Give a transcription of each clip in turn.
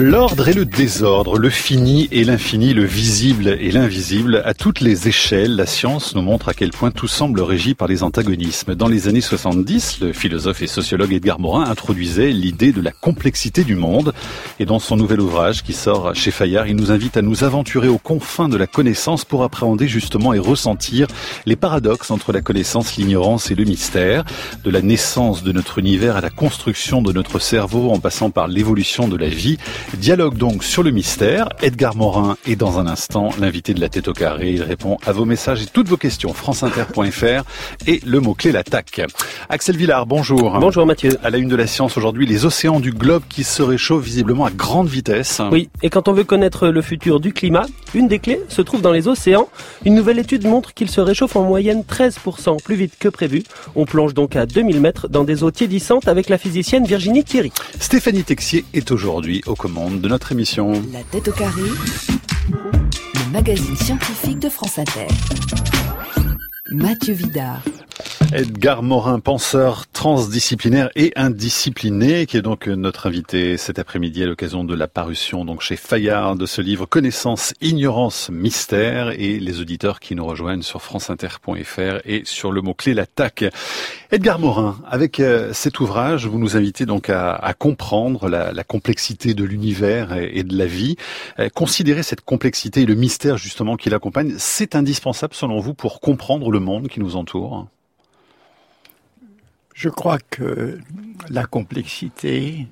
L'ordre et le désordre, le fini et l'infini, le visible et l'invisible, à toutes les échelles, la science nous montre à quel point tout semble régi par les antagonismes. Dans les années 70, le philosophe et sociologue Edgar Morin introduisait l'idée de la complexité du monde. Et dans son nouvel ouvrage qui sort chez Fayard, il nous invite à nous aventurer aux confins de la connaissance pour appréhender justement et ressentir les paradoxes entre la connaissance, l'ignorance et le mystère. De la naissance de notre univers à la construction de notre cerveau en passant par l'évolution de la vie. Dialogue donc sur le mystère. Edgar Morin est dans un instant l'invité de la tête au carré. Il répond à vos messages et toutes vos questions. franceinter.fr et le mot-clé l'attaque. Axel Villard, bonjour. Bonjour Mathieu. À la une de la science aujourd'hui, les océans du globe qui se réchauffent visiblement à grande vitesse. Oui, et quand on veut connaître le futur du climat, une des clés se trouve dans les océans. Une nouvelle étude montre qu'il se réchauffe en moyenne 13% plus vite que prévu. On plonge donc à 2000 mètres dans des eaux tiédissantes avec la physicienne Virginie Thierry. Stéphanie Texier est aujourd'hui au de notre émission. La tête au carré, le magazine scientifique de France Inter. Mathieu Vidard. Edgar Morin, penseur transdisciplinaire et indiscipliné, qui est donc notre invité cet après-midi à l'occasion de la parution donc chez Fayard de ce livre Connaissance, ignorance, mystère et les auditeurs qui nous rejoignent sur franceinter.fr et sur le mot-clé l'attaque. Edgar Morin, avec euh, cet ouvrage, vous nous invitez donc à, comprendre la, complexité de l'univers et, de la vie. Euh, considérer cette complexité et le mystère justement qui l'accompagne, c'est indispensable selon vous pour comprendre le monde qui nous entoure? Je crois que la complexité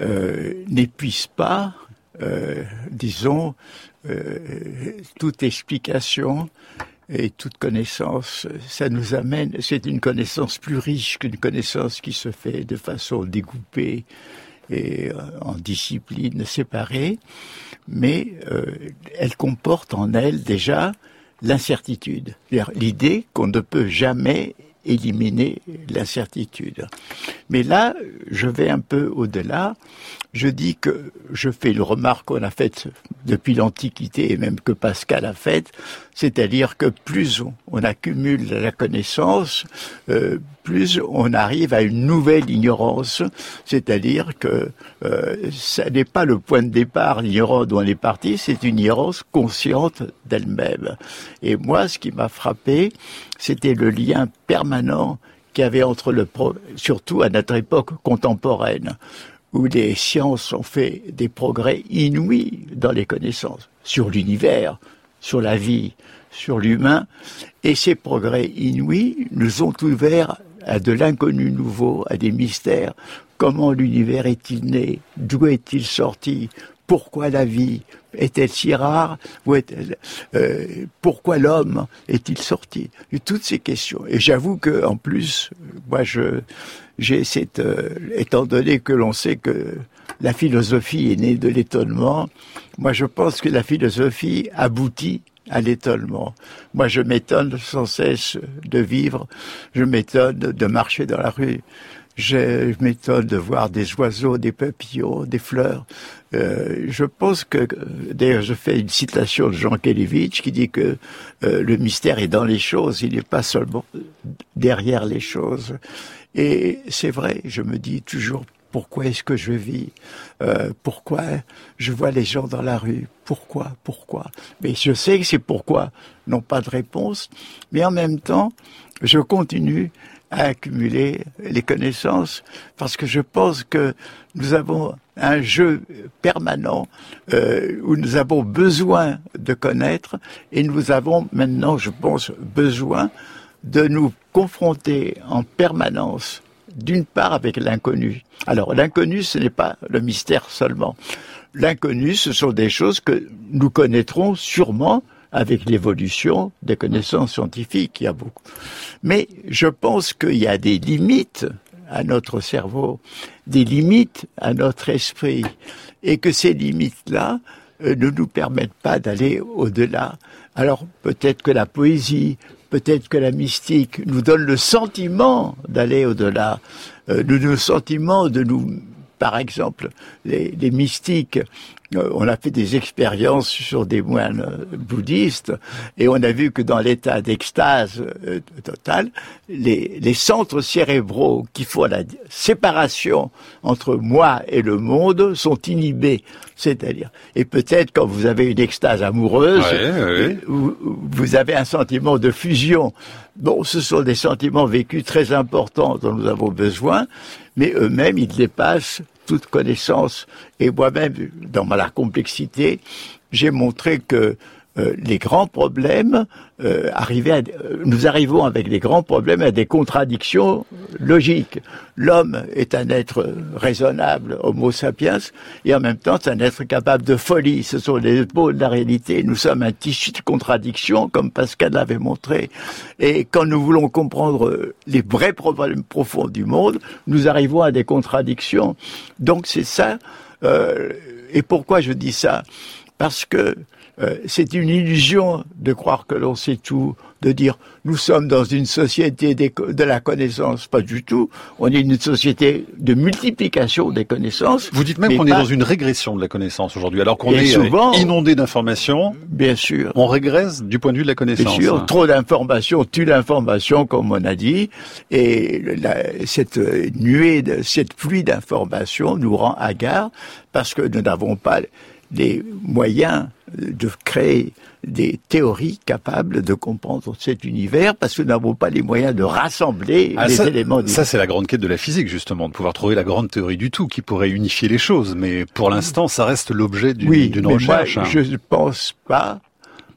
euh, n'épuise pas, euh, disons, euh, toute explication et toute connaissance. Ça nous amène, c'est une connaissance plus riche qu'une connaissance qui se fait de façon découpée et en discipline séparée, mais elle comporte en elle déjà l'incertitude, l'idée qu'on ne peut jamais éliminer l'incertitude. Mais là, je vais un peu au-delà. Je dis que je fais une remarque qu'on a faite depuis l'Antiquité et même que Pascal a faite, c'est-à-dire que plus on accumule la connaissance, euh, plus on arrive à une nouvelle ignorance, c'est-à-dire que euh, ça n'est pas le point de départ, l'ignorance dont on est parti, c'est une ignorance consciente d'elle-même. Et moi, ce qui m'a frappé, c'était le lien permanent qu'il avait entre le, surtout à notre époque contemporaine, où les sciences ont fait des progrès inouïs dans les connaissances sur l'univers, sur la vie, sur l'humain, et ces progrès inouïs nous ont ouverts à de l'inconnu nouveau, à des mystères. Comment l'univers est-il né? D'où est-il sorti? Pourquoi la vie? Est-elle si rare euh, Pourquoi l'homme est-il sorti? Toutes ces questions. Et j'avoue que, en plus, moi, je, j'ai cette, euh, étant donné que l'on sait que la philosophie est née de l'étonnement, moi, je pense que la philosophie aboutit à l'étonnement. Moi, je m'étonne sans cesse de vivre, je m'étonne de marcher dans la rue, je m'étonne de voir des oiseaux, des papillons, des fleurs. Euh, je pense que, d'ailleurs, je fais une citation de Jean Kelevitch qui dit que euh, le mystère est dans les choses, il n'est pas seulement derrière les choses. Et c'est vrai, je me dis toujours pourquoi est-ce que je vis? Euh, Pourquoi je vois les gens dans la rue? Pourquoi? Pourquoi? Mais je sais que c'est pourquoi n'ont pas de réponse, mais en même temps, je continue à accumuler les connaissances parce que je pense que nous avons un jeu permanent euh, où nous avons besoin de connaître et nous avons maintenant, je pense, besoin de nous confronter en permanence d'une part avec l'inconnu. Alors l'inconnu, ce n'est pas le mystère seulement. L'inconnu, ce sont des choses que nous connaîtrons sûrement avec l'évolution des connaissances scientifiques. Il y a beaucoup. Mais je pense qu'il y a des limites à notre cerveau, des limites à notre esprit, et que ces limites-là euh, ne nous permettent pas d'aller au-delà. Alors peut-être que la poésie, peut-être que la mystique nous donne le sentiment d'aller au-delà, euh, le sentiment de nous par exemple, les, mystiques euh, on a fait des expériences sur des moines euh, bouddhistes et on a vu que dans l'état d'extase euh, totale, les, les, centres cérébraux qui font la séparation entre moi et le monde sont inhibés. C'est-à-dire, et peut-être quand vous avez une extase amoureuse, Vous, vous avez un sentiment de fusion. Bon, ce sont des sentiments vécus très importants dont nous avons besoin, mais eux-mêmes, ils dépassent toute connaissance. Et moi-même, dans ma complexité, j'ai montré que euh, les grands problèmes euh, à, euh, nous arrivons avec les grands problèmes à des contradictions logiques. L'homme est un être raisonnable, Homo sapiens, et en même temps c'est un être capable de folie. Ce sont les pôles de la réalité. Nous sommes un tissu de contradictions, comme Pascal l'avait montré. Et quand nous voulons comprendre les vrais problèmes profonds du monde, nous arrivons à des contradictions. Donc c'est ça. et pourquoi je dis ça? Parce que euh, c'est une illusion de croire que l'on sait tout, de dire nous sommes dans une société de la connaissance, pas du tout. On est une société de multiplication des connaissances. Vous dites même qu'on est dans une régression de la connaissance aujourd'hui, alors qu'on est euh, inondé d'informations. Bien sûr. On régresse du point de vue de la connaissance. Bien sûr, trop d'informations tue l'information, comme on a dit, et cette nuée, de, cette pluie d'informations nous rend hagards parce que nous n'avons pas les moyens de créer des théories capables de comprendre cet univers parce que nous n'avons pas les moyens de rassembler ah, les éléments. Ça, c'est la grande quête de la physique, justement, de pouvoir trouver la grande théorie du tout qui pourrait unifier les choses. Mais pour l'instant, ça reste l'objet d'une oui, recherche. Moi, hein. Je ne pense pas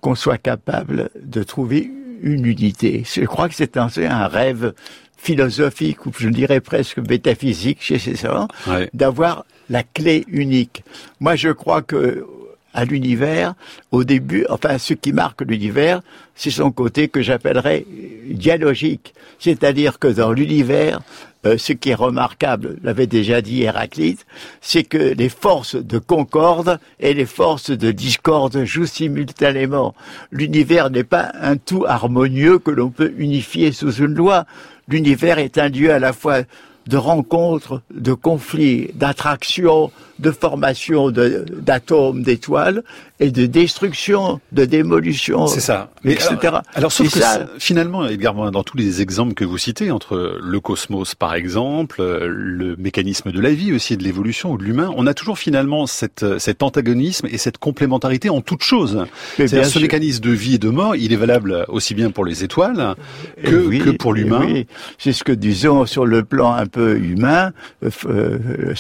qu'on soit capable de trouver une unité. Je crois que c'est un, un rêve philosophique ou je dirais presque métaphysique chez ces savants, d'avoir la clé unique. Moi, je crois que à l'univers, au début, enfin, ce qui marque l'univers, c'est son côté que j'appellerais dialogique. C'est-à-dire que dans l'univers, euh, ce qui est remarquable, l'avait déjà dit Héraclite, c'est que les forces de concorde et les forces de discorde jouent simultanément. L'univers n'est pas un tout harmonieux que l'on peut unifier sous une loi. L'univers est un lieu à la fois de rencontres, de conflits, d'attractions, de formation d'atomes, d'étoiles, et de destruction, de démolition, c'est ça. etc. Alors, sauf que finalement, Edgar dans tous les exemples que vous citez, entre le cosmos par exemple, le mécanisme de la vie aussi, de l'évolution ou de l'humain, on a toujours finalement cette, cet antagonisme et cette complémentarité en toute chose. C'est-à-dire ce mécanisme de vie et de mort, il est valable aussi bien pour les étoiles que, que pour l'humain. Oui. C'est ce que disons sur le plan un peu humain, euh, euh,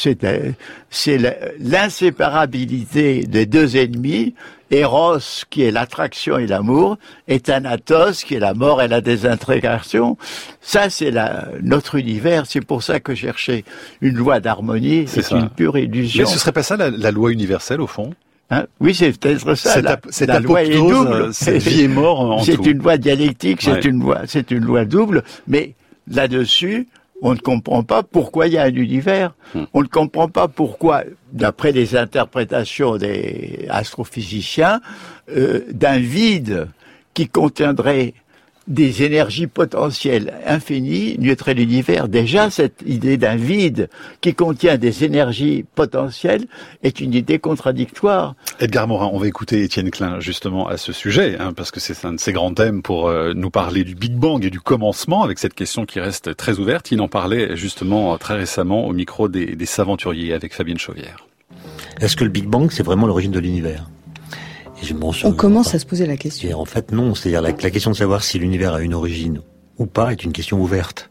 c'est l'inséparabilité des deux ennemis Eros, qui est l'attraction et l'amour, et Thanatos, qui est la mort et la désintégration. Ça, c'est notre univers. C'est pour ça que chercher une loi d'harmonie, c'est une pure illusion. Mais ce serait pas ça la, loi universelle, au fond? Hein? Oui, c'est peut-être ça. la, loi est double. C'est vie et mort en C'est une loi dialectique, c'est une loi, c'est une loi double. Mais là-dessus, on ne comprend pas pourquoi il y a un univers. Hmm. On ne comprend pas pourquoi, d'après les interprétations des astrophysiciens, euh, d'un vide qui contiendrait des énergies potentielles infinies nuitrait l'univers. Déjà, cette idée d'un vide qui contient des énergies potentielles est une idée contradictoire. Edgar Morin, on va écouter Étienne Klein justement à ce sujet, hein, parce que c'est un de ses grands thèmes pour euh, nous parler du Big Bang et du commencement, avec cette question qui reste très ouverte. Il en parlait justement très récemment au micro des, des Saventuriers avec Fabienne Chauvière. Est-ce que le Big Bang, c'est vraiment l'origine de l'univers? On commence à se poser la question. en fait, non. C'est-à-dire la, question de savoir si l'univers a une origine ou pas est une question ouverte.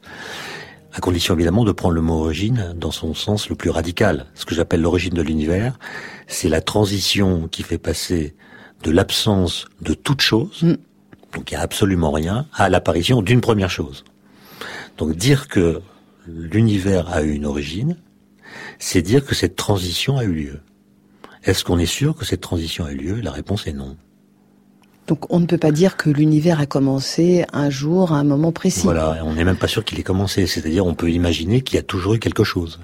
À condition évidemment de prendre le mot origine dans son sens le plus radical. Ce que j'appelle l'origine de l'univers, c'est la transition qui fait passer de l'absence de toute chose, mm. donc il n'y a absolument rien, à l'apparition d'une première chose. Donc dire que l'univers a eu une origine, c'est dire que cette transition a eu lieu. Est-ce qu'on est sûr que cette transition a eu lieu? La réponse est non. Donc on ne peut pas dire que l'univers a commencé un jour, à un moment précis. Voilà, on n'est même pas sûr qu'il ait commencé. C'est-à-dire on peut imaginer qu'il y a toujours eu quelque chose.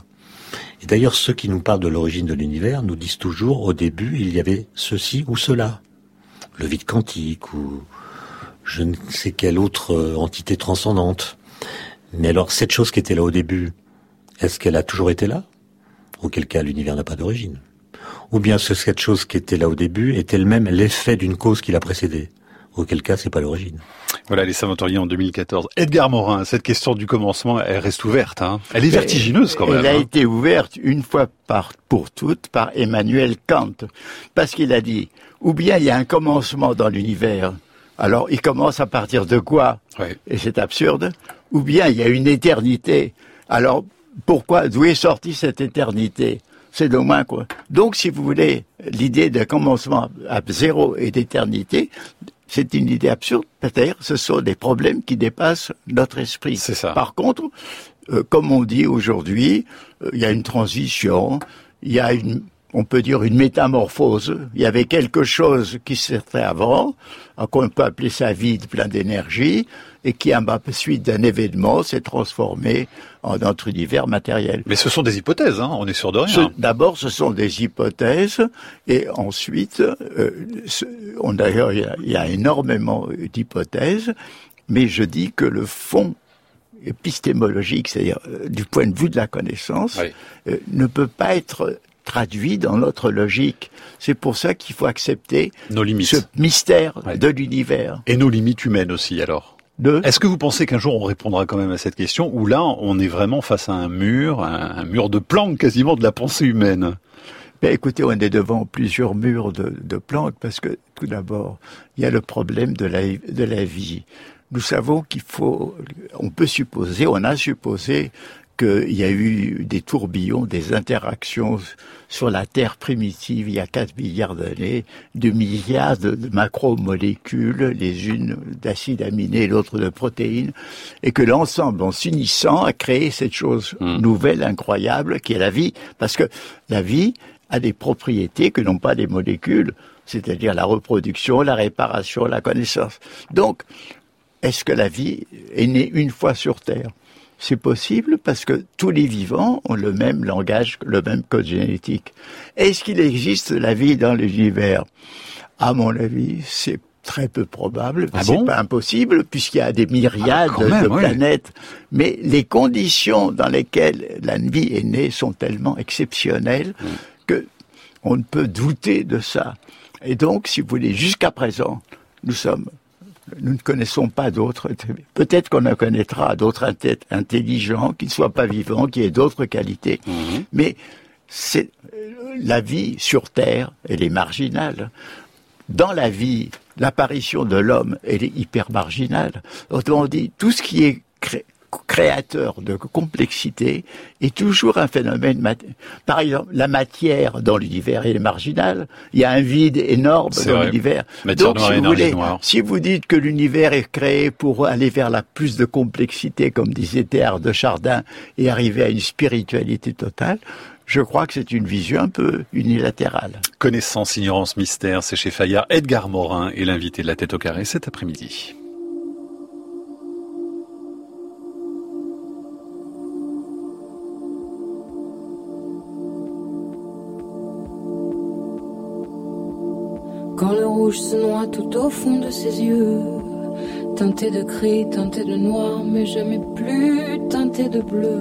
Et d'ailleurs, ceux qui nous parlent de l'origine de l'univers nous disent toujours, au début, il y avait ceci ou cela. Le vide quantique ou je ne sais quelle autre euh, entité transcendante. Mais alors, cette chose qui était là au début, est-ce qu'elle a toujours été là? Auquel cas, l'univers n'a pas d'origine. Ou bien ce cette chose qui était là au début est elle-même l'effet d'une cause qui l'a précédée auquel cas c'est pas l'origine. Voilà les Savantoriens en 2014. Edgar Morin, cette question du commencement, elle reste ouverte. Hein. Elle est vertigineuse quand même. Elle a hein. été ouverte une fois par, pour toutes par Emmanuel Kant, parce qu'il a dit, ou bien il y a un commencement dans l'univers, alors il commence à partir de quoi Ouais. Et c'est absurde. Ou bien il y a une éternité, alors pourquoi, d'où est sortie cette éternité? C'est le moins quoi. Donc, si vous voulez, l'idée d'un commencement à zéro et d'éternité, c'est une idée absurde. Peut-être, ce sont des problèmes qui dépassent notre esprit. C'est ça. Par contre, euh, comme on dit aujourd'hui, euh, il y a une transition, il y a une, on peut dire une métamorphose. Il y avait quelque chose qui s'était avant, qu'on peut appeler ça vide, plein d'énergie, et qui, à la suite d'un événement, s'est transformé en notre univers matériel. Mais ce sont des hypothèses, hein. on est sûr de rien. D'abord, ce sont des hypothèses, et ensuite, euh, d'ailleurs, il y a- il y, a énormément d'hypothèses, mais je dis que le fond épistémologique, c'est-à-dire euh, du point de vue de la connaissance, Oui. euh, ne peut pas être traduit dans notre logique. C'est pour ça qu'il faut accepter Nos limites. ce mystère Ouais. de l'univers. Et nos limites humaines aussi, alors. De Est-ce que vous pensez qu'un jour on répondra quand même à cette question, ou là on est vraiment face à un mur, un, mur de planque quasiment de la pensée humaine? Ben, écoutez, on est devant plusieurs murs de, de plantes parce que tout d'abord, il y a le problème de la, de la vie. Nous savons qu'il faut, on peut supposer, on a supposé qu'il y a eu des tourbillons, des interactions sur la Terre primitive il y a 4 milliards d'années, de milliards de, macromolécules, les unes d'acides aminés, l'autre de protéines, et que l'ensemble, en s'unissant, a créé cette chose Mm. nouvelle, incroyable, qui est la vie. Parce que la vie a des propriétés que n'ont pas les molécules, c'est-à-dire la reproduction, la réparation, la connaissance. Donc, est-ce que la vie est née une fois sur Terre? C'est possible parce que tous les vivants ont le même langage, le même code génétique. Est-ce qu'il existe la vie dans l'univers? À mon avis, c'est très peu probable. Ah c'est bon? pas impossible puisqu'il y a des myriades Ah, même, de planètes. Mais les conditions dans lesquelles la vie est née sont tellement exceptionnelles Mm. que on ne peut douter de ça. Et donc, si vous voulez, jusqu'à présent, nous sommes, nous ne connaissons pas d'autres. Peut-être qu'on en connaîtra d'autres intelligents qui ne soient pas vivants, qui aient d'autres qualités. Mais c'est la vie sur Terre, elle est marginale. Dans la vie, l'apparition de l'homme, elle est hyper marginale. Autrement dit, tout ce qui est cré- créateur de complexité est toujours un phénomène. mat- Par exemple, la matière dans l'univers est marginale. Il y a un vide énorme dans l'univers. Donc, noire, si vous, voulez, noire. si vous dites que l'univers est créé pour aller vers la plus de complexité, comme disait Théard de Chardin, et arriver à une spiritualité totale, je crois que c'est une vision un peu unilatérale. Connaissance, ignorance, mystère, c'est chez Fayard. Edgar Morin est l'invité de la tête au carré cet après-midi. Quand le rouge se noie tout au fond de ses yeux, teinté de gris, teinté de noir, mais jamais plus teinté de bleu,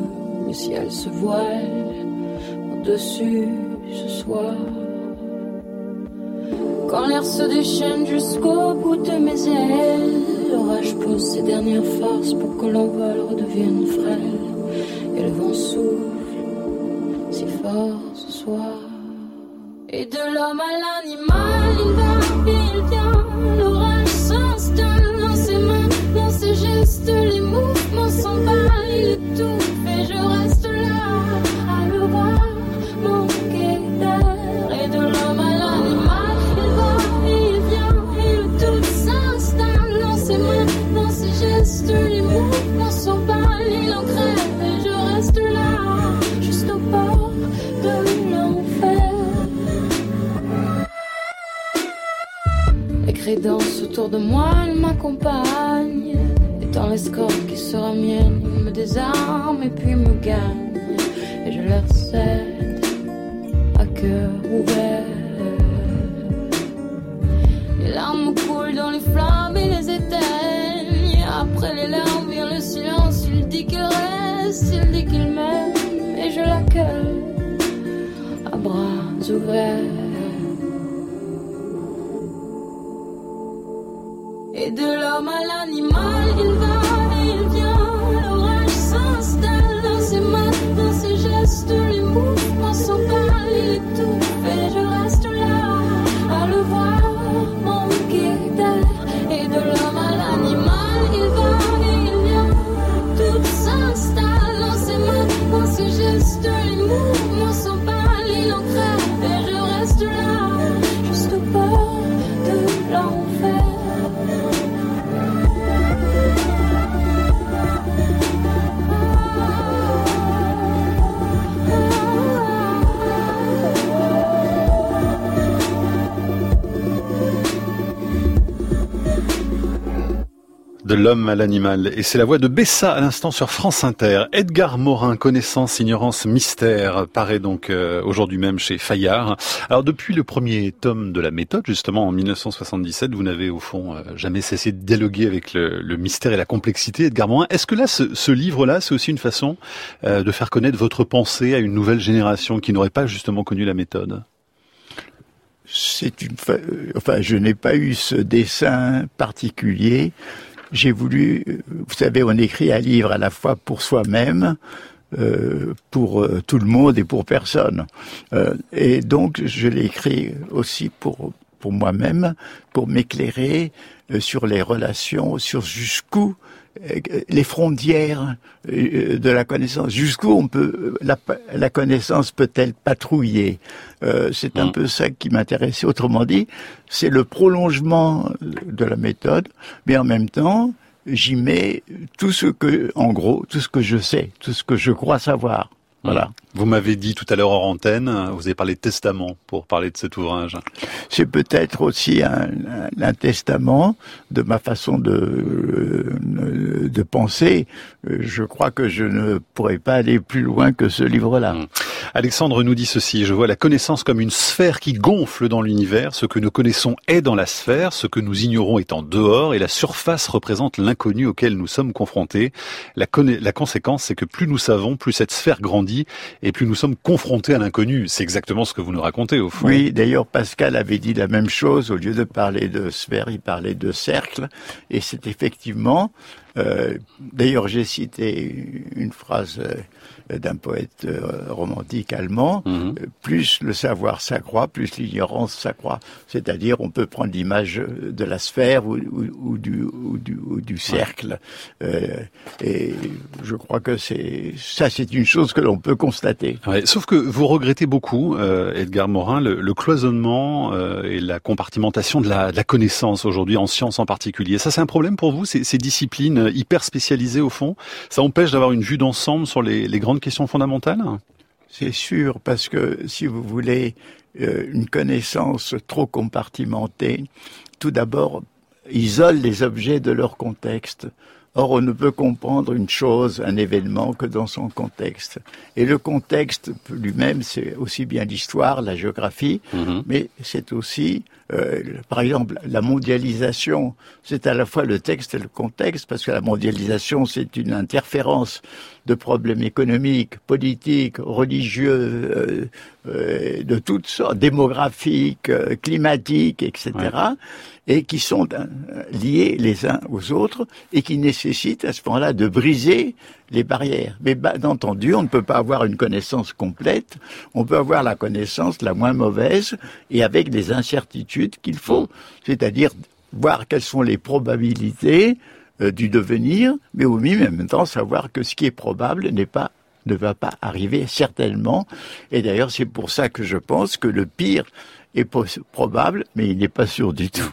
le ciel se voile au-dessus ce soir. Quand l'air se déchaîne jusqu'au bout de mes ailes, l'orage pose ses dernières farces pour que l'envol redevienne frêle, et le vent souffle si fort ce soir. Et de l'homme à l'animal, il va il vient. L'orage s'installe dans ses mains, dans ses gestes, les mouvements s'emballent, Les cris dansent autour de moi, elles m'accompagnent. Et dans l'escorte qui sera mienne, ils me désarment et puis me gagnent. Et je leur cède à cœur ouvert. Les larmes coulent dans les flammes et les éteignent. Après les larmes vient le silence. Il dit qu'il reste, il dit qu'il m'aime. Et je l'accueille à bras ouverts. L'homme à l'animal, il va et il vient. L'orage s'installe dans ses mains, dans ses gestes, De l'homme à l'animal. Et c'est la voix de Bessa à l'instant sur France Inter. Edgar Morin, Connaissance, Ignorance, Mystère, paraît donc euh, aujourd'hui même chez Fayard. Alors depuis le premier tome de la méthode, justement en 1977, vous n'avez au fond euh, jamais cessé de dialoguer avec le, le mystère et la complexité, Edgar Morin. Est-ce que là, ce, ce livre-là, c'est aussi une façon euh, de faire connaître votre pensée à une nouvelle génération qui n'aurait pas justement connu la méthode? C'est une, enfin, je n'ai pas eu ce dessin particulier. J'ai voulu, euh, vous savez, on écrit un livre à la fois pour soi-même, euh, pour euh, tout le monde et pour personne. Euh, et donc, je l'ai écrit aussi pour pour moi-même, pour m'éclairer euh, sur les relations, sur jusqu'où les frontières euh, de la connaissance, jusqu'où on peut la, la connaissance peut-elle patrouiller? Euh, c'est un Mm. peu ça qui m'intéressait. Autrement dit, c'est le prolongement de la méthode, mais en même temps, j'y mets tout ce que, en gros, tout ce que je sais, tout ce que je crois savoir. Voilà. Vous m'avez dit tout à l'heure hors antenne, vous avez parlé de testament pour parler de cet ouvrage. C'est peut-être aussi un, un- un testament de ma façon de, euh, de penser. Euh, Je crois que je ne pourrais pas aller plus loin que ce livre-là. Mm. Alexandre nous dit ceci, je vois la connaissance comme une sphère qui gonfle dans l'univers, ce que nous connaissons est dans la sphère, ce que nous ignorons est en dehors, et la surface représente l'inconnu auquel nous sommes confrontés. La, conna- la conséquence, c'est que plus nous savons, plus cette sphère grandit, et plus nous sommes confrontés à l'inconnu. C'est exactement ce que vous nous racontez au fond. Oui, d'ailleurs, Pascal avait dit la même chose. Au lieu de parler de sphère, il parlait de cercle. Et c'est effectivement, euh, d'ailleurs, j'ai cité une phrase euh, d'un poète euh, romantique allemand. Mhm. Plus le savoir s'accroît, plus l'ignorance s'accroît. C'est-à-dire, on peut prendre l'image de la sphère ou, ou- ou du, ou, du, ou du cercle. Euh, et je crois que c'est ça, c'est une chose que l'on peut constater. Ouais, sauf que vous regrettez beaucoup, euh, Edgar Morin, le, le cloisonnement euh, et la compartimentation de la, de la connaissance aujourd'hui, en sciences en particulier. Ça, c'est un problème pour vous, ces, ces disciplines hyper spécialisées au fond Ça empêche d'avoir une vue d'ensemble sur les, les grandes questions fondamentales? C'est sûr, parce que si vous voulez euh, une connaissance trop compartimentée, tout d'abord, isole les objets de leur contexte. Or, on ne peut comprendre une chose, un événement, que dans son contexte. Et le contexte lui-même, c'est aussi bien l'histoire, la géographie, mais c'est aussi, euh, par exemple, la mondialisation. C'est à la fois le texte et le contexte, parce que la mondialisation, c'est une interférence de problèmes économiques, politiques, religieux, euh, euh, de toutes sortes, démographiques, euh, climatiques, etc., et qui sont euh, liés les uns aux autres et qui nécessitent à ce moment-là de briser les barrières. Mais bien entendu, on ne peut pas avoir une connaissance complète, on peut avoir la connaissance la moins mauvaise et avec des incertitudes qu'il faut, c'est-à-dire voir quelles sont les probabilités euh, du devenir, mais au même temps savoir que ce qui est probable ne va pas arriver certainement. Et d'ailleurs, c'est pour ça que je pense que le pire est probable, mais il n'est pas sûr du tout.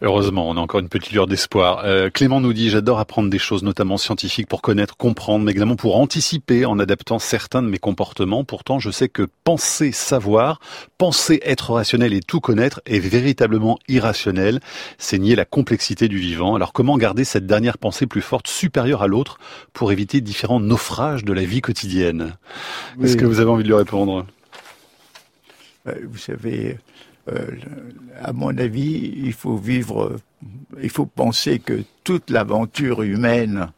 Heureusement, on a encore une petite lueur d'espoir. Euh, Clément nous dit, j'adore apprendre des choses, notamment scientifiques, pour connaître, comprendre, mais également pour anticiper en adaptant certains de mes comportements. Pourtant, je sais que penser savoir, penser être rationnel et tout connaître est véritablement irrationnel. C'est nier la complexité du vivant. Alors comment garder cette dernière pensée plus forte, supérieure à l'autre, pour éviter différents naufrages de la vie quotidienne? Est-ce que vous avez envie de lui répondre? Vous savez, euh, à mon avis, il faut vivre, euh, il faut penser que toute l'aventure humaine,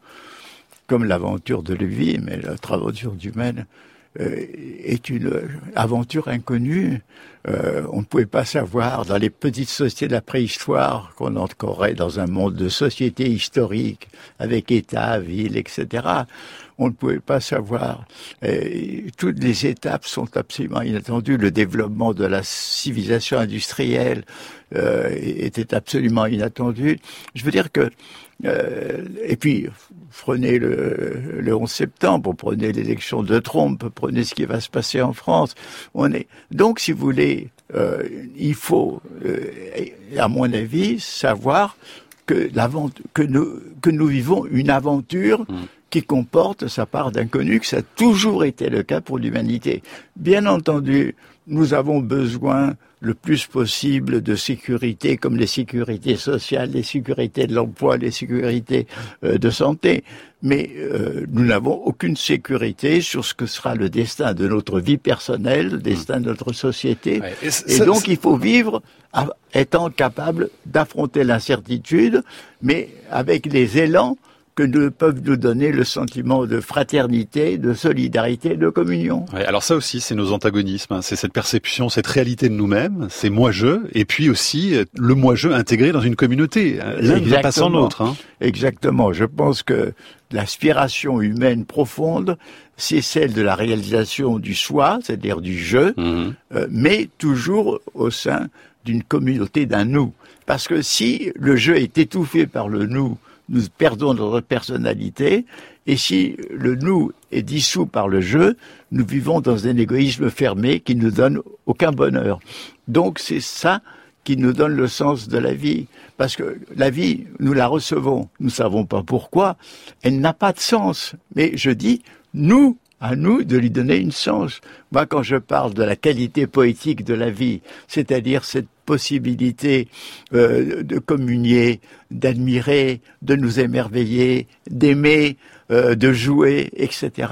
comme l'aventure de la vie, mais notre aventure humaine, euh, est une aventure inconnue. Euh, on ne pouvait pas savoir dans les petites sociétés de la préhistoire qu'on entrerait dans un monde de société historique avec État, ville, etc. On ne pouvait pas savoir. Toutes les étapes sont absolument inattendues. Le développement de la civilisation industrielle euh, était absolument inattendu. Je veux dire que euh, et puis, prenez le, le 11 septembre, prenez l'élection de Trump, prenez ce qui va se passer en France. On est donc, si vous voulez, euh, il faut, à mon avis, savoir que, que, nous, que nous vivons une aventure. Mm. Qui comporte sa part d'inconnu, que ça a toujours été le cas pour l'humanité. Bien entendu, nous avons besoin le plus possible de sécurité, comme les sécurités sociales, les sécurités de l'emploi, les sécurités euh, de santé. Mais euh, nous n'avons aucune sécurité sur ce que sera le destin de notre vie personnelle, le destin de notre société. et, donc il faut vivre étant capable d'affronter l'incertitude, mais avec les élans que nous peuvent nous donner le sentiment de fraternité, de solidarité, de communion. alors ça aussi, c'est nos antagonismes, hein. c'est cette perception, cette réalité de nous-mêmes, c'est moi-je, et puis aussi euh, le moi-je intégré dans une communauté. L'un ne va pas sans l'autre. Hein. Exactement. Je pense que l'aspiration humaine profonde, c'est celle de la réalisation du soi, c'est-à-dire du je, mhm. euh, mais toujours au sein d'une communauté d'un nous. Parce que si le je est étouffé par le nous, nous perdons notre personnalité. Et si le nous est dissous par le jeu, nous vivons dans un égoïsme fermé qui ne donne aucun bonheur. Donc c'est ça qui nous donne le sens de la vie. Parce que la vie, nous la recevons, nous ne savons pas pourquoi, elle n'a pas de sens. Mais je dis, nous, à nous de lui donner une sens. Moi, quand je parle de la qualité poétique de la vie, c'est-à-dire cette possibilité euh, de communier, d'admirer, de nous émerveiller, d'aimer, euh, de jouer, etc.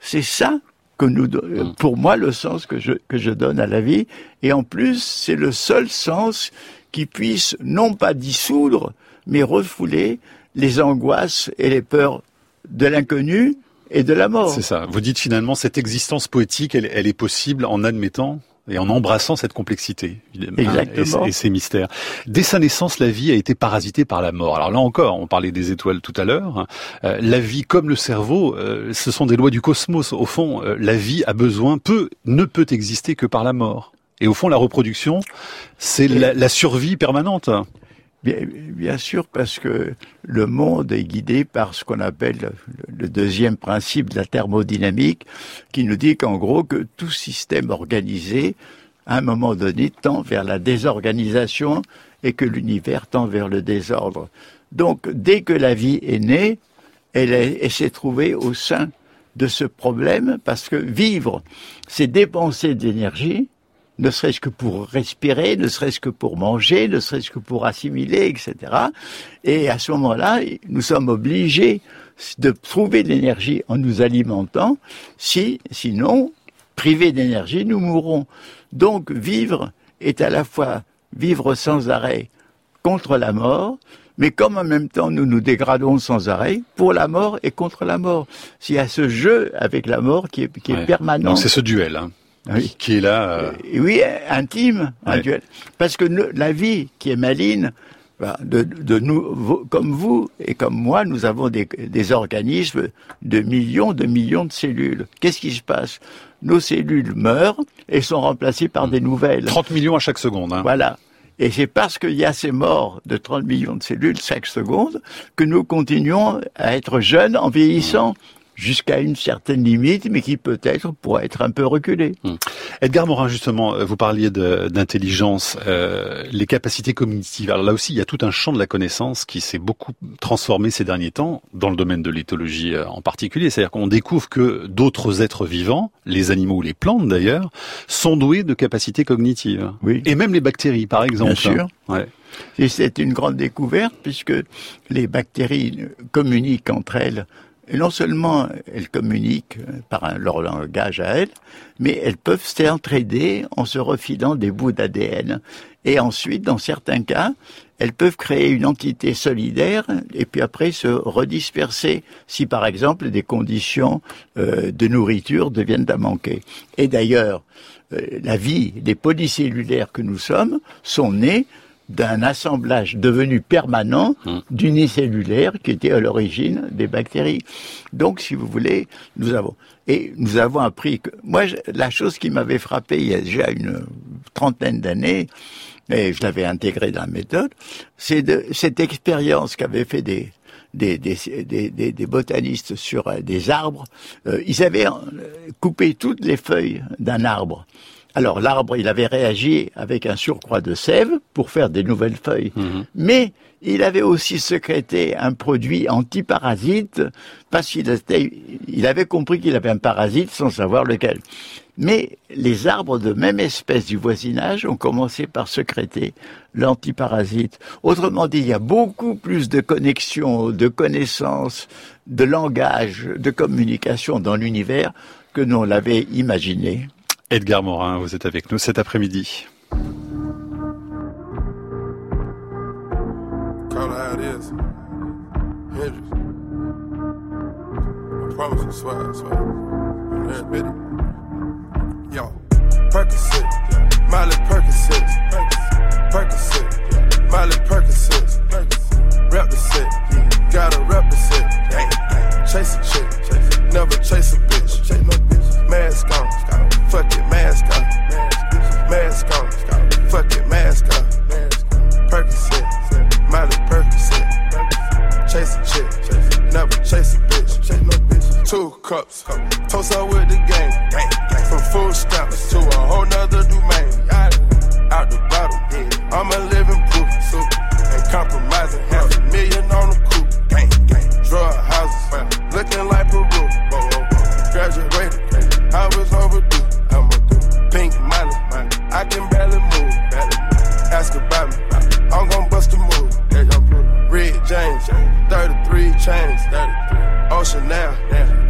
C'est ça que nous, mm. pour moi, le sens que je, que je donne à la vie. Et en plus, c'est le seul sens qui puisse non pas dissoudre, mais refouler les angoisses et les peurs de l'inconnu et de la mort. C'est ça. Vous dites finalement, cette existence poétique, elle est possible en admettant et en embrassant cette complexité Exactement. Et, ces mystères. Dès sa naissance, la vie a été parasitée par la mort. Alors là encore, on parlait des étoiles tout à l'heure. Euh, la vie, comme le cerveau, euh, ce sont des lois du cosmos. Au fond, euh, la vie a besoin, peut, ne peut exister que par la mort. Et au fond, la reproduction, c'est la, la survie permanente. Bien, sûr, parce que le monde est guidé par ce qu'on appelle le deuxième principe de la thermodynamique, qui nous dit qu'en gros, que tout système organisé, à un moment donné, tend vers la désorganisation et que l'univers tend vers le désordre. Donc, dès que la vie est née, elle, elle s'est trouvée au sein de ce problème, parce que vivre, c'est dépenser de l'énergie, ne serait-ce que pour respirer, ne serait-ce que pour manger, ne serait-ce que pour assimiler, etc. Et à ce moment-là, nous sommes obligés de trouver de l'énergie en nous alimentant, si, sinon, privés d'énergie, nous mourrons. Donc, vivre est à la fois vivre sans arrêt contre la mort, mais comme en même temps nous nous dégradons sans arrêt pour la mort et contre la mort. S'il y a ce jeu avec la mort qui est, qui est permanent. c'est ce duel. Hein oui. qui est là. Euh, oui, intime, Parce que la vie qui est maligne, bah, de, de nous, comme vous et comme moi, nous avons des, des, organismes de millions, de millions de cellules. Qu'est-ce qui se passe? Nos cellules meurent et sont remplacées par des nouvelles. 30 millions à chaque seconde. Hein. Voilà. Et c'est parce qu'il y a ces morts de 30 millions de cellules chaque seconde que nous continuons à être jeunes en vieillissant jusqu'à une certaine limite, mais qui peut-être pourrait être un peu reculée. Hmm. Edgar Morin, justement, euh, vous parliez d'intelligence, euh, les capacités cognitives. Alors là aussi, il y a tout un champ de la connaissance qui s'est beaucoup transformé ces derniers temps, dans le domaine de l'éthologie euh, en particulier. C'est-à-dire qu'on découvre que d'autres êtres vivants, les animaux ou les plantes d'ailleurs, sont doués de capacités cognitives. Oui. Et même les bactéries, par exemple. Bien sûr. Ouais. Et c'est une grande découverte puisque les bactéries communiquent entre elles Non seulement elles communiquent par un, leur langage à elles, mais elles peuvent s'entraider en se refilant des bouts d'ADN. Et ensuite, dans certains cas, elles peuvent créer une entité solidaire et puis après se redisperser si par exemple des conditions euh, de nourriture deviennent à manquer. Et d'ailleurs, euh, la vie des polycellulaires que nous sommes sont nés d'un assemblage devenu permanent Hum. d'unicellulaires qui était à l'origine des bactéries. Donc, si vous voulez, nous avons et nous avons appris que moi, la chose qui m'avait frappé il y a déjà une trentaine d'années, et je l'avais intégré dans la méthode, c'est de cette expérience qu'avaient fait des des, des, des, des- des botanistes sur euh, des arbres. Euh, ils avaient euh, coupé toutes les feuilles d'un arbre. Alors l'arbre, il avait réagi avec un surcroît de sève pour faire des nouvelles feuilles. Mais il avait aussi sécrété un produit antiparasite parce qu'il était- il avait compris qu'il avait un parasite sans savoir lequel. Mais les arbres de même espèce du voisinage ont commencé par sécréter l'antiparasite. Autrement dit, il y a beaucoup plus de connexions, de connaissances, de langage, de communication dans l'univers que nous l'avait imaginé. Edgar Morin, vous êtes avec nous cet après-midi. Gotta rep the set. Chase a chick, never chase a bitch. trucks. Toast up with the game. 33 Ocean now,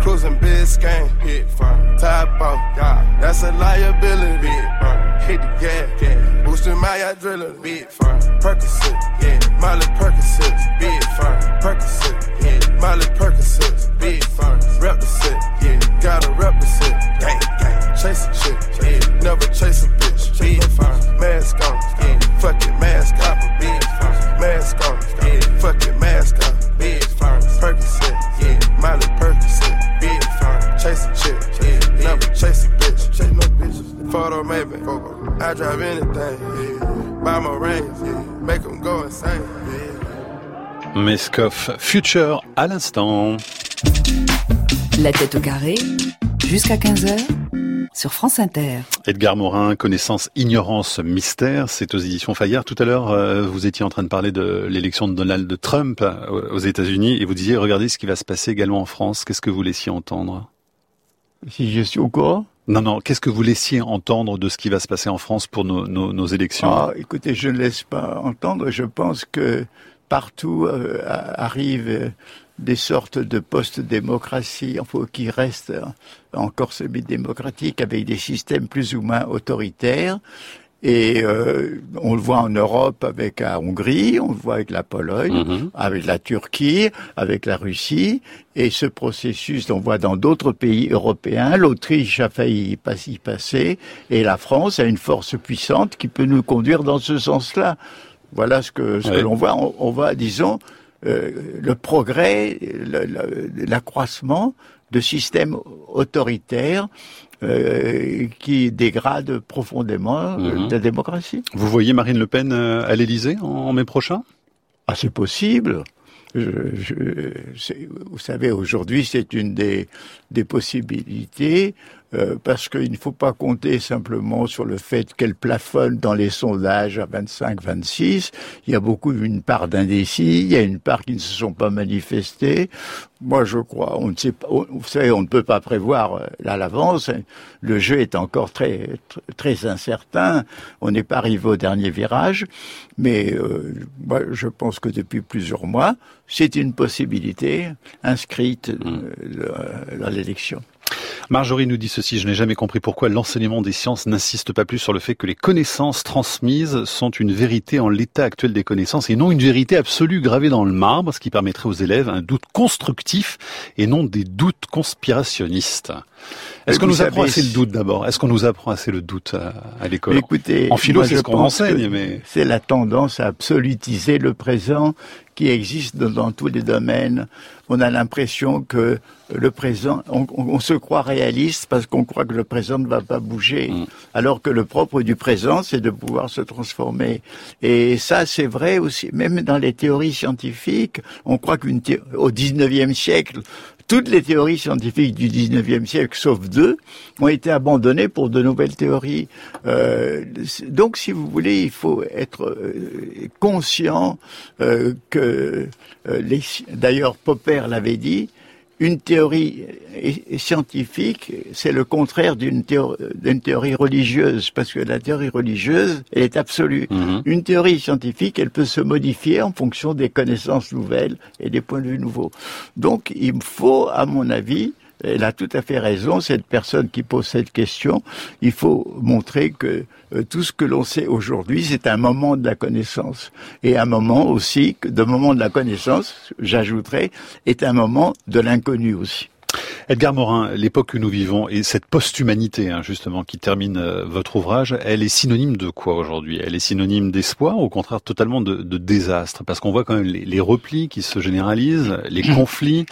cruising Biscayne, hit fire, top off, that's a liability. Hit the gas, yeah. boosting my adrenaline, big fire, Percocet, yeah, Miley Percocet, big fire, Percocet, yeah, Miley Percocet, big fire, rep the set, yeah, gotta rep the set, gang, gang, chase a chick, yeah, never chase a bitch, big fire, mask on, yeah, fuck it, mask on, big fire, mask on, yeah, fuck it, mask on, I drive anything, buy my rings, make them go insane. Mescoff Future à l'instant. La tête au carré, jusqu'à 15h, sur France Inter. Edgar Morin, connaissance, ignorance, mystère, c'est aux éditions Fayard. Tout à l'heure, euh, vous étiez en train de parler de l'élection de Donald Trump euh, aux États-Unis et vous disiez, regardez ce qui va se passer également en France. Qu'est-ce que vous laissiez entendre? Si je suis au courant Non, non, qu'est-ce que vous laissiez entendre de ce qui va se passer en France pour nos, nos, nos élections? Ah, écoutez, je ne laisse pas entendre. Je pense que partout euh, arrivent euh, des sortes de post-démocratie, enfin, qui restent euh, encore semi-démocratiques, avec des systèmes plus ou moins autoritaires. Et euh, on le voit en Europe avec la Hongrie, on le voit avec la Pologne, Mhm. avec la Turquie, avec la Russie. Et ce processus, on voit dans d'autres pays européens. L'Autriche a failli y pas- y passer. Et la France a une force puissante qui peut nous conduire dans ce sens-là. Voilà ce que, ce que l'on voit. On, on voit, disons, euh, le progrès, l'accroissement de systèmes autoritaires euh, qui dégradent profondément euh, Mhm. la démocratie. Vous voyez Marine Le Pen euh, à l'Élysée en, en mai prochain? Ah, c'est possible. Je, je- vous savez, aujourd'hui, c'est une des, des possibilités. Euh, parce qu'il ne faut pas compter simplement sur le fait qu'elle plafonne dans les sondages à 25-26. Il y a beaucoup une part d'indécis, il y a une part qui ne se sont pas manifestés. Moi, je crois, on ne sait pas, vous savez, on ne peut pas prévoir euh, à l'avance. Le jeu est encore très, très incertain. On n'est pas arrivé au dernier virage, mais euh, moi, je pense que depuis plusieurs mois, c'est une possibilité inscrite mmh. dans l'élection. Marjorie nous dit ceci, je n'ai jamais compris pourquoi l'enseignement des sciences n'insiste pas plus sur le fait que les connaissances transmises sont une vérité en l'état actuel des connaissances et non une vérité absolue gravée dans le marbre, ce qui permettrait aux élèves un doute constructif et non des doutes conspirationnistes. Est-ce qu'on nous apprend assez le doute d'abord? Est-ce qu'on nous apprend assez le doute à, l'école? Écoutez, en philo, c'est ce qu'on enseigne, mais c'est la tendance à absolutiser le présent qui existe dans, tous les domaines. On a l'impression que le présent, on, se croit réaliste parce qu'on croit que le présent ne va pas bouger, mm. alors que le propre du présent, c'est de pouvoir se transformer. Et ça, c'est vrai aussi, même dans les théories scientifiques, on croit qu'une au 19e siècle, toutes les théories scientifiques du 19e siècle, sauf deux, ont été abandonnées pour de nouvelles théories. Euh, donc, si vous voulez, il faut être euh, conscient euh, que, euh, d'ailleurs, Popper l'avait dit, une théorie scientifique, c'est le contraire d'une théorie, religieuse, parce que la théorie religieuse, elle est absolue. Mhm. Une théorie scientifique, elle peut se modifier en fonction des connaissances nouvelles et des points de vue nouveaux. Donc, il faut, à mon avis, elle a tout à fait raison, cette personne qui pose cette question. Il faut montrer que euh, tout ce que l'on sait aujourd'hui, c'est un moment de la connaissance. Et un moment aussi, de moment de la connaissance, j'ajouterais, est un moment de l'inconnu aussi. Edgar Morin, l'époque que nous vivons et cette post-humanité, hein, justement, qui termine euh, votre ouvrage, elle est synonyme de quoi aujourd'hui? Elle est synonyme d'espoir ou au contraire totalement de, désastre? Parce qu'on voit quand même les, replis qui se généralisent, les conflits,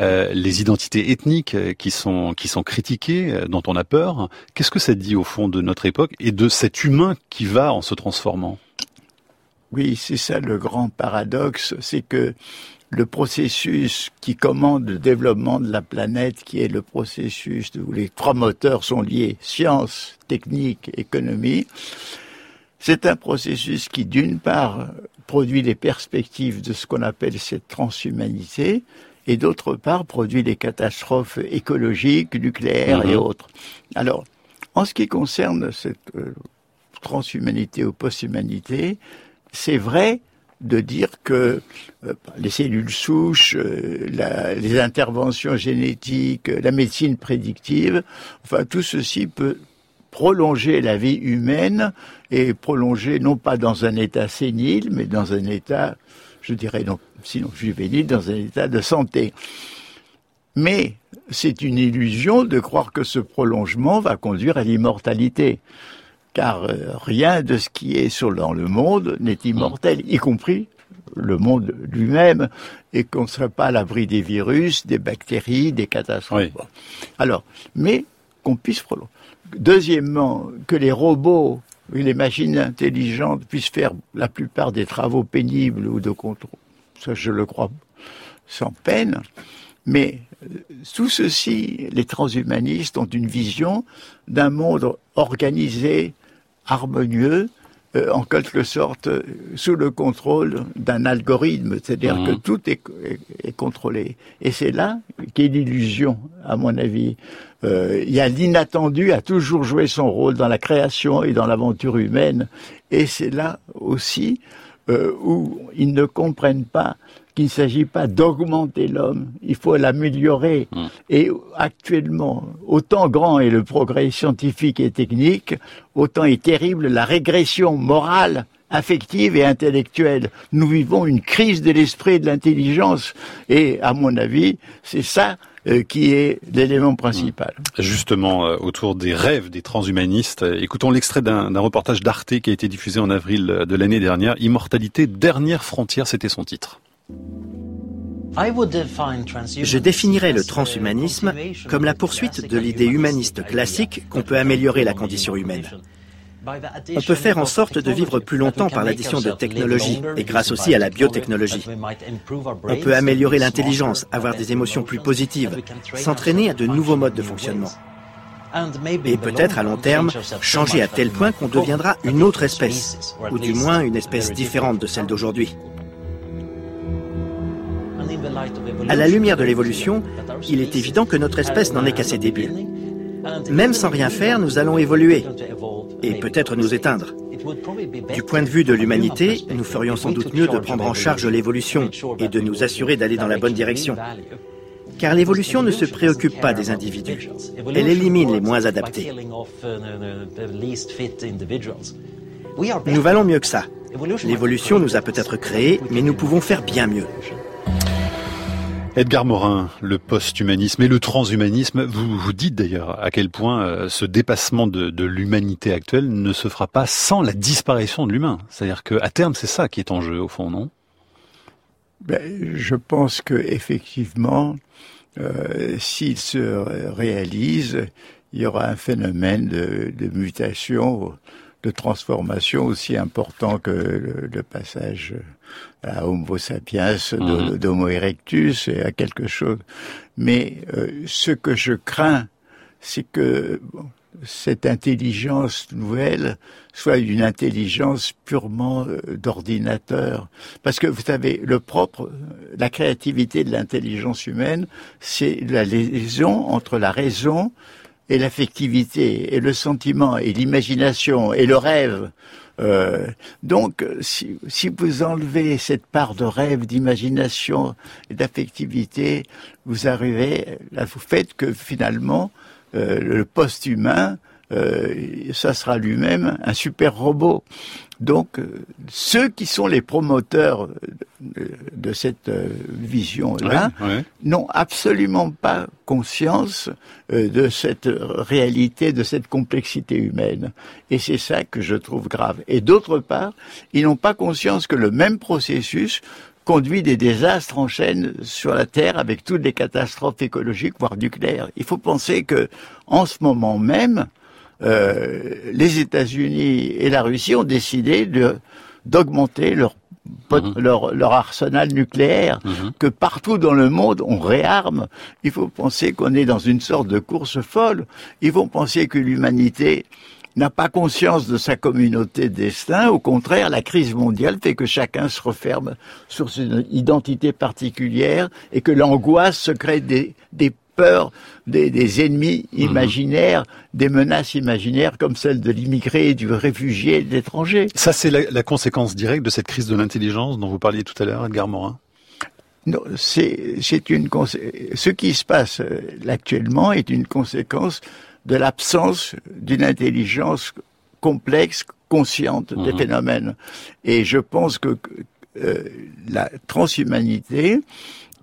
euh, les identités ethniques euh, qui sont, qui sont critiquées, dont on a peur. Qu'est-ce que ça dit au fond de notre époque et de cet humain qui va en se transformant? Oui, c'est ça le grand paradoxe, c'est que le processus qui commande le développement de la planète, qui est le processus où les trois moteurs sont liés, science, technique, économie, c'est un processus qui, d'une part, produit les perspectives de ce qu'on appelle cette transhumanité, et d'autre part, produit les catastrophes écologiques, nucléaires et mhm. autres. Alors, en ce qui concerne cette euh, transhumanité ou posthumanité, c'est vrai de dire que euh, les cellules souches, euh, les interventions génétiques, la médecine prédictive, enfin tout ceci peut prolonger la vie humaine et prolonger non pas dans un état sénile, mais dans un état, je dirais donc, sinon juvénile, dans un état de santé. Mais c'est une illusion de croire que ce prolongement va conduire à l'immortalité car euh, rien de ce qui est sur, dans le monde n'est immortel, y compris le monde lui-même, et qu'on ne serait pas à l'abri des virus, des bactéries, des catastrophes. Alors, mais qu'on puisse prolonger. Deuxièmement, que les robots et les machines intelligentes puissent faire la plupart des travaux pénibles ou de contrôle. Ça, je le crois sans peine. Mais euh, tout ceci, les transhumanistes ont une vision d'un monde organisé, harmonieux, euh, en quelque sorte sous le contrôle d'un algorithme, c'est-à-dire que mmh. tout est, contrôlé. Et c'est là qu'est l'illusion, à mon avis. Euh, il y a l'inattendu a toujours joué son rôle dans la création et dans l'aventure humaine, et c'est là aussi euh, où ils ne comprennent pas qu'il ne s'agit pas d'augmenter l'homme, il faut l'améliorer. Mmh. Et actuellement, autant grand est le progrès scientifique et technique, autant est terrible la régression morale affective et intellectuelle. Nous vivons une crise de l'esprit et de l'intelligence. Et à mon avis, c'est ça euh, qui est l'élément principal. Mmh. Justement, euh, autour des rêves des transhumanistes, euh, écoutons l'extrait d'un reportage d'Arte qui a été diffusé en avril de l'année dernière. Immortalité, dernière frontière, c'était son titre. Je définirais le transhumanisme comme la poursuite de l'idée humaniste classique qu'on peut améliorer la condition humaine. On peut faire en sorte de vivre plus longtemps par l'addition de technologies et grâce aussi à la biotechnologie. On peut améliorer l'intelligence, avoir des émotions plus positives, s'entraîner à de nouveaux modes de fonctionnement. Et peut-être à long terme, changer à tel point qu'on deviendra une autre espèce, ou du moins une espèce différente de celle d'aujourd'hui. À la lumière de l'évolution, il est évident que notre espèce n'en est qu'à ses débuts. Même sans rien faire, nous allons évoluer et peut-être nous éteindre. Du point de vue de l'humanité, nous ferions sans doute mieux de prendre en charge l'évolution et de nous assurer d'aller dans la bonne direction. Car l'évolution ne se préoccupe pas des individus. Elle élimine les moins adaptés. Nous valons mieux que ça. L'évolution nous a peut-être créés, mais nous pouvons faire bien mieux. Edgar Morin, le post-humanisme et le transhumanisme, vous vous dites d'ailleurs à quel point euh, ce dépassement de, l'humanité actuelle ne se fera pas sans la disparition de l'humain. C'est-à-dire qu'à terme, c'est ça qui est en jeu au fond, non? Ben, Je pense que effectivement, euh, s'il se réalise, il y aura un phénomène de, de mutation de transformation aussi important que le, passage à Homo sapiens, mhm. d'Homo erectus et à quelque chose. Mais euh, ce que je crains, c'est que cette intelligence nouvelle soit une intelligence purement euh, d'ordinateur. Parce que vous savez, le propre, la créativité de l'intelligence humaine, c'est la liaison entre la raison et l'affectivité et le sentiment et l'imagination et le rêve. Euh, donc, si, si, vous enlevez cette part de rêve, d'imagination et d'affectivité, vous arrivez, là, vous faites que finalement, euh, le post-humain, euh, ça sera lui-même un super robot. Donc, euh, ceux qui sont les promoteurs de, cette euh, vision-là n'ont absolument pas conscience euh, de cette réalité, de cette complexité humaine. Et c'est ça que je trouve grave. Et d'autre part, ils n'ont pas conscience que le même processus conduit des désastres en chaîne sur la Terre avec toutes les catastrophes écologiques, voire nucléaires. Il faut penser que, en ce moment même, euh, les États-Unis et la Russie ont décidé de d'augmenter leur, mhm. leur, leur arsenal nucléaire, mhm. que partout dans le monde on réarme. Il faut penser qu'on est dans une sorte de course folle. Ils vont penser que l'humanité n'a pas conscience de sa communauté de destin. Au contraire, la crise mondiale fait que chacun se referme sur son identité particulière et que l'angoisse se crée des, des peur des, ennemis mhm. imaginaires, des menaces imaginaires comme celle de l'immigré, du réfugié, de l'étranger. Ça, c'est la, conséquence directe de cette crise de l'intelligence dont vous parliez tout à l'heure, Edgar Morin? Non, c'est une ce qui se passe euh, actuellement est une conséquence de l'absence d'une intelligence complexe, consciente des mhm. phénomènes. Et je pense que euh, la transhumanité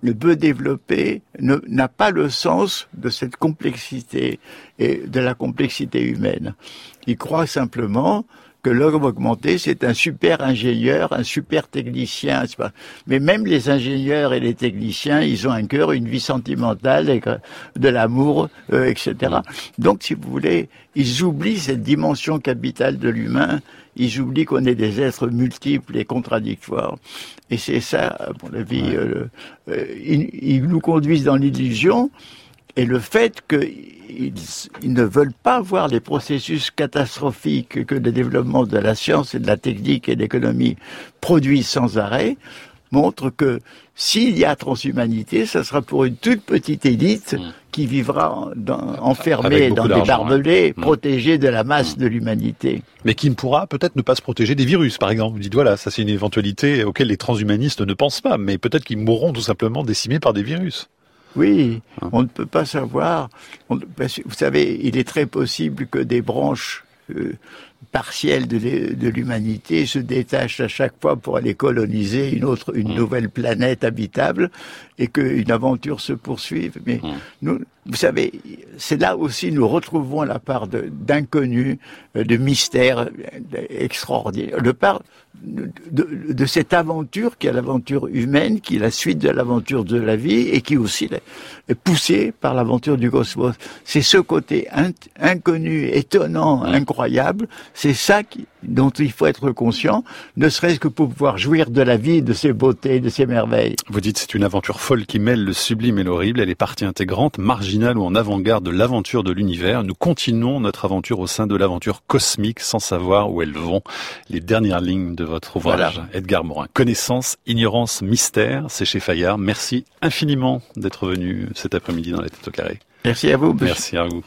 le peu développé n'a pas le sens de cette complexité et de la complexité humaine. Il croit simplement que l'homme augmenté, c'est un super ingénieur, un super technicien. Mais même les ingénieurs et les techniciens, ils ont un cœur, une vie sentimentale, de l'amour, euh, etc. Donc, si vous voulez, ils oublient cette dimension capitale de l'humain. Ils oublient qu'on est des êtres multiples et contradictoires. Et c'est ça, à mon avis, euh, euh, ils, nous conduisent dans l'illusion. Et le fait qu'ils ils ne veulent pas voir les processus catastrophiques que le développement de la science et de la technique et de l'économie produisent sans arrêt, montre que s'il y a transhumanité, ça sera pour une toute petite élite mm. qui vivra enfermée dans des barbelés, mm. protégée de la masse mm. de l'humanité. Mais qui ne pourra peut-être ne pas se protéger des virus, par exemple. Vous dites, voilà, ça c'est une éventualité auquel les transhumanistes ne pensent pas, mais peut-être qu'ils mourront tout simplement décimés par des virus. Oui, hein. on ne peut pas savoir. vous savez, il est très possible que des branches euh, partielle de l'humanité se détache à chaque fois pour aller coloniser une autre, une mm. nouvelle planète habitable et qu'une aventure se poursuive. Mais mm. nous, vous savez, c'est là aussi nous retrouvons la part d'inconnu, de, de, mystère extraordinaire. Le part de, de, cette aventure qui est l'aventure humaine, qui est la suite de l'aventure de la vie et qui aussi est poussée par l'aventure du cosmos. C'est ce côté inconnu, étonnant, mm. incroyable C'est ça qui, dont il faut être conscient, ne serait-ce que pour pouvoir jouir de la vie, de ses beautés, de ses merveilles. Vous dites c'est une aventure folle qui mêle le sublime et l'horrible. Elle est partie intégrante, marginale ou en avant-garde de l'aventure de l'univers. Nous continuons notre aventure au sein de l'aventure cosmique sans savoir où elles vont. Les dernières lignes de votre ouvrage, Edgar Morin. Connaissance, ignorance, mystère, c'est chez Fayard. Merci infiniment d'être venu cet après-midi dans la tête au carré. Merci à vous. Merci à vous.